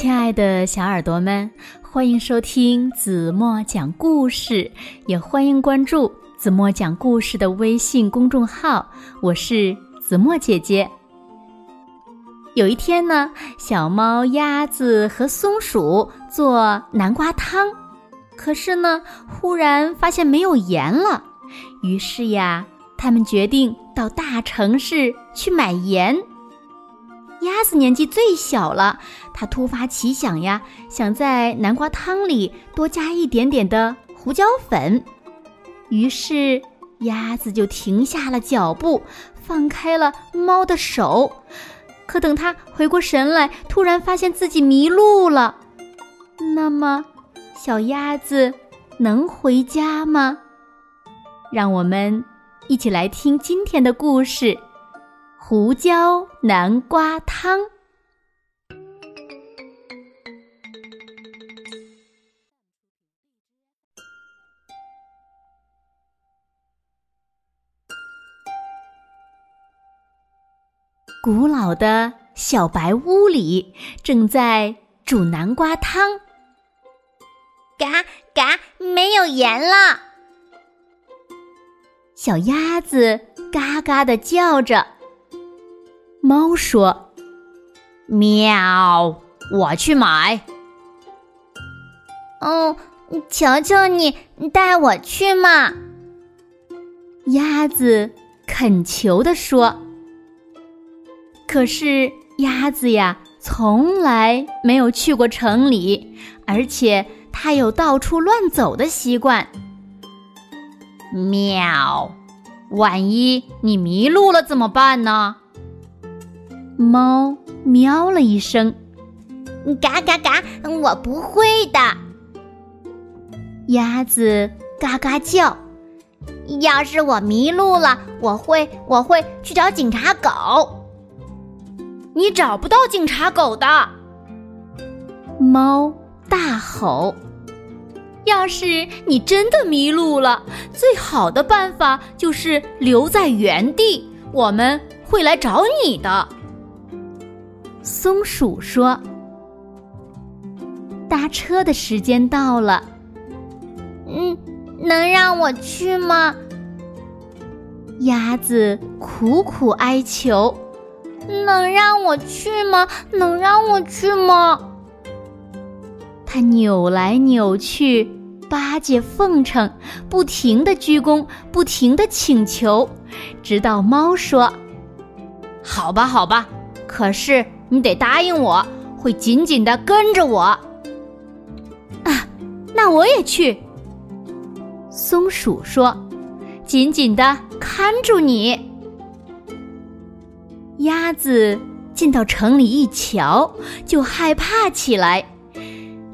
亲爱的小耳朵们，欢迎收听子墨讲故事，也欢迎关注子墨讲故事的微信公众号。我是子墨姐姐。有一天呢，小猫、鸭子和松鼠做南瓜汤，可是呢，忽然发现没有盐了，于是呀，他们决定到大城市去买盐。鸭子年纪最小了，它突发奇想呀，想在南瓜汤里多加一点点的胡椒粉。于是，鸭子就停下了脚步，放开了猫的手。可等它回过神来，突然发现自己迷路了。那么，小鸭子能回家吗？让我们一起来听今天的故事。胡椒南瓜汤。古老的小白屋里正在煮南瓜汤。嘎嘎，没有盐了！小鸭子嘎嘎的叫着。猫说：“喵，我去买。”哦，求求你带我去嘛！鸭子恳求地说。可是鸭子呀，从来没有去过城里，而且它有到处乱走的习惯。喵，万一你迷路了怎么办呢？猫喵了一声，嘎嘎嘎！我不会的。鸭子嘎嘎叫，要是我迷路了，我会我会去找警察狗。你找不到警察狗的。猫大吼：“要是你真的迷路了，最好的办法就是留在原地，我们会来找你的。”松鼠说：“搭车的时间到了。嗯，能让我去吗？”鸭子苦苦哀求：“能让我去吗？能让我去吗？”它扭来扭去，巴结奉承，不停的鞠躬，不停的请求，直到猫说：“好吧，好吧，可是。”你得答应我，会紧紧的跟着我。啊，那我也去。松鼠说：“紧紧的看住你。”鸭子进到城里一瞧，就害怕起来。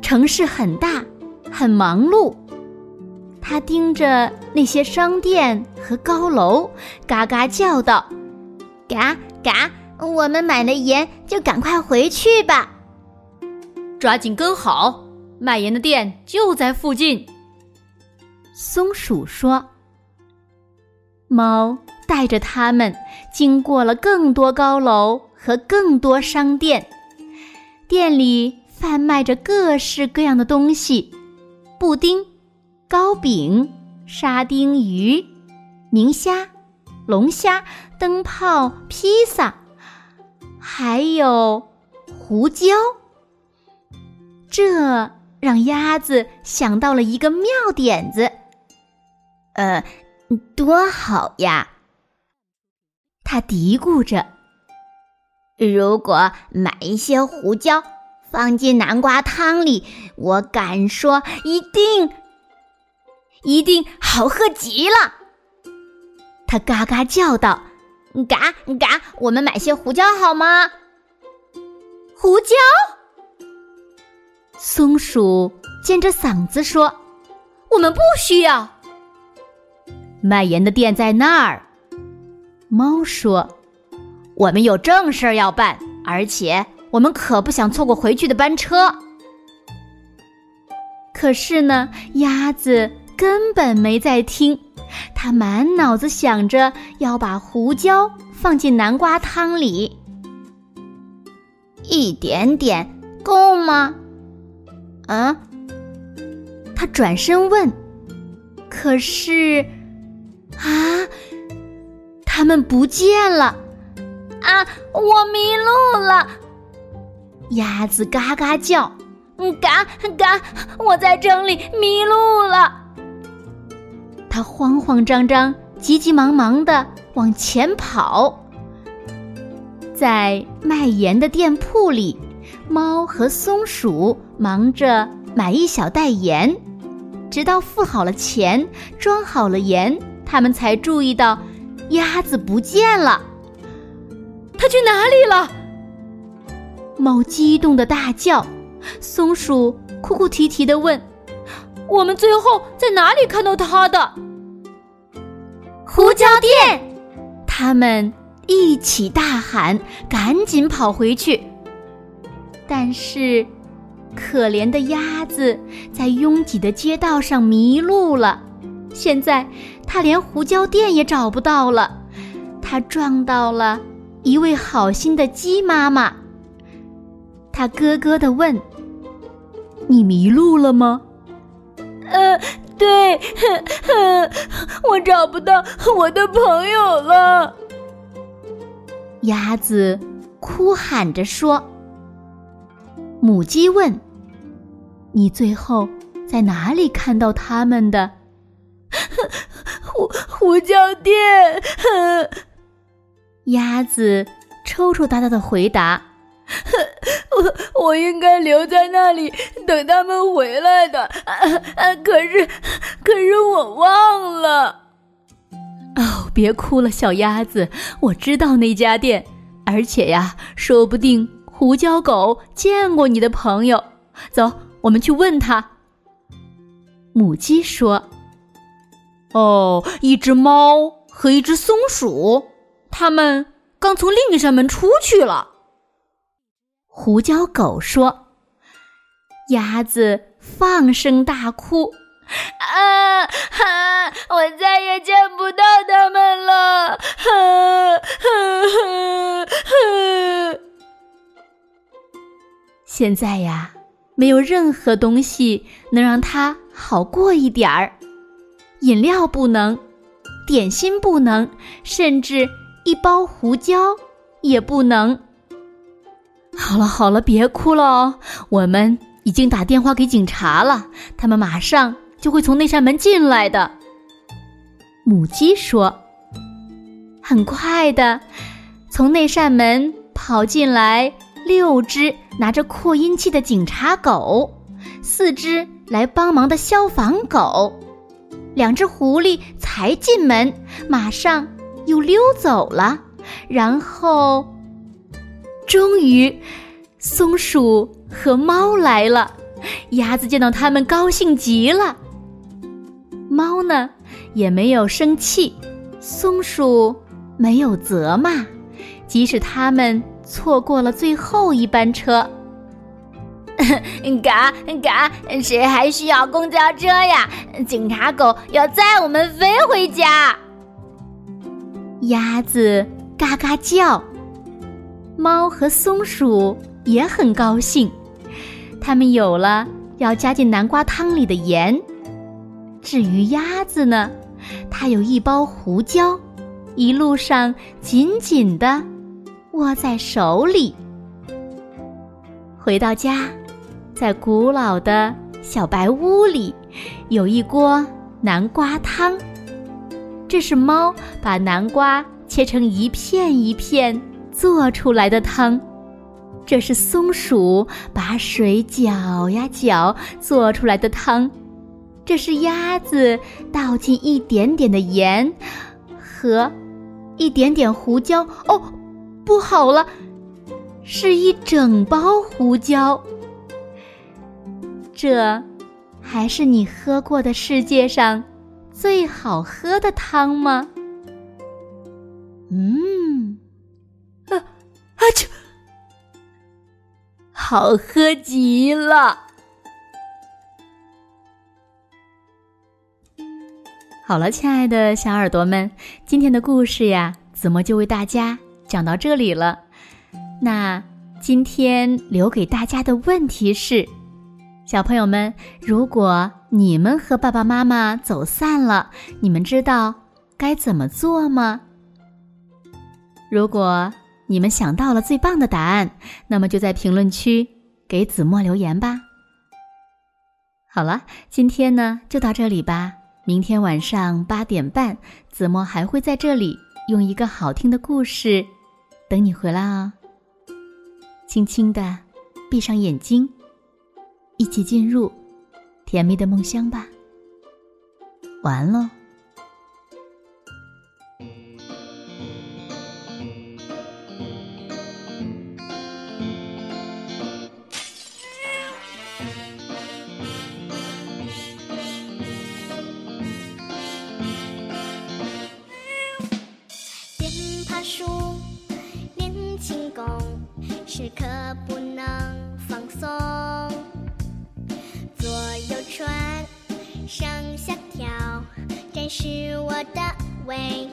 城市很大，很忙碌。它盯着那些商店和高楼，嘎嘎叫道：“嘎嘎。”我们买了盐，就赶快回去吧。抓紧跟好，卖盐的店就在附近。松鼠说：“猫带着他们经过了更多高楼和更多商店，店里贩卖着各式各样的东西：布丁、糕饼、沙丁鱼、明虾、龙虾、灯泡、披萨。”还有胡椒，这让鸭子想到了一个妙点子。呃，多好呀！他嘀咕着：“如果买一些胡椒放进南瓜汤里，我敢说，一定一定好喝极了。”他嘎嘎叫道。嘎嘎，我们买些胡椒好吗？胡椒。松鼠尖着嗓子说：“我们不需要。”卖盐的店在那儿。猫说：“我们有正事儿要办，而且我们可不想错过回去的班车。”可是呢，鸭子根本没在听。他满脑子想着要把胡椒放进南瓜汤里，一点点够吗？啊？他转身问。可是，啊，他们不见了！啊，我迷路了！鸭子嘎嘎叫。嘎嘎！我在城里迷路了。他慌慌张张、急急忙忙的往前跑。在卖盐的店铺里，猫和松鼠忙着买一小袋盐，直到付好了钱、装好了盐，他们才注意到鸭子不见了。它去哪里了？猫激动的大叫。松鼠哭哭啼啼的问：“我们最后在哪里看到它的？”胡椒店，他们一起大喊，赶紧跑回去。但是，可怜的鸭子在拥挤的街道上迷路了。现在，它连胡椒店也找不到了。它撞到了一位好心的鸡妈妈。它咯咯的问。你迷路了吗？呃，对，我找不到我的朋友了。鸭子哭喊着说。母鸡问：“你最后在哪里看到他们的？”胡胡椒店。鸭子抽抽搭搭的回答。我 我应该留在那里等他们回来的，啊可是可是我忘了。哦，别哭了，小鸭子，我知道那家店，而且呀，说不定胡椒狗见过你的朋友。走，我们去问他。母鸡说：“哦，一只猫和一只松鼠，他们刚从另一扇门出去了。”胡椒狗说：“鸭子放声大哭，啊哈！我再也见不到他们了，哈哈哈！现在呀，没有任何东西能让它好过一点儿，饮料不能，点心不能，甚至一包胡椒也不能。”好了好了，别哭了哦！我们已经打电话给警察了，他们马上就会从那扇门进来的。母鸡说：“很快的，从那扇门跑进来六只拿着扩音器的警察狗，四只来帮忙的消防狗，两只狐狸才进门，马上又溜走了，然后。”终于，松鼠和猫来了。鸭子见到它们，高兴极了。猫呢，也没有生气；松鼠没有责骂，即使它们错过了最后一班车。嘎嘎，谁还需要公交车呀？警察狗要载我们飞回家。鸭子嘎嘎叫。猫和松鼠也很高兴，它们有了要加进南瓜汤里的盐。至于鸭子呢，它有一包胡椒，一路上紧紧的握在手里。回到家，在古老的小白屋里，有一锅南瓜汤。这是猫把南瓜切成一片一片。做出来的汤，这是松鼠把水搅呀搅做出来的汤，这是鸭子倒进一点点的盐和一点点胡椒。哦，不好了，是一整包胡椒。这还是你喝过的世界上最好喝的汤吗？嗯。好喝极了。好了，亲爱的小耳朵们，今天的故事呀，子墨就为大家讲到这里了。那今天留给大家的问题是：小朋友们，如果你们和爸爸妈妈走散了，你们知道该怎么做吗？如果你们想到了最棒的答案，那么就在评论区给子墨留言吧。好了，今天呢就到这里吧。明天晚上八点半，子墨还会在这里用一个好听的故事等你回来哦。轻轻的闭上眼睛，一起进入甜蜜的梦乡吧。晚安喽。away.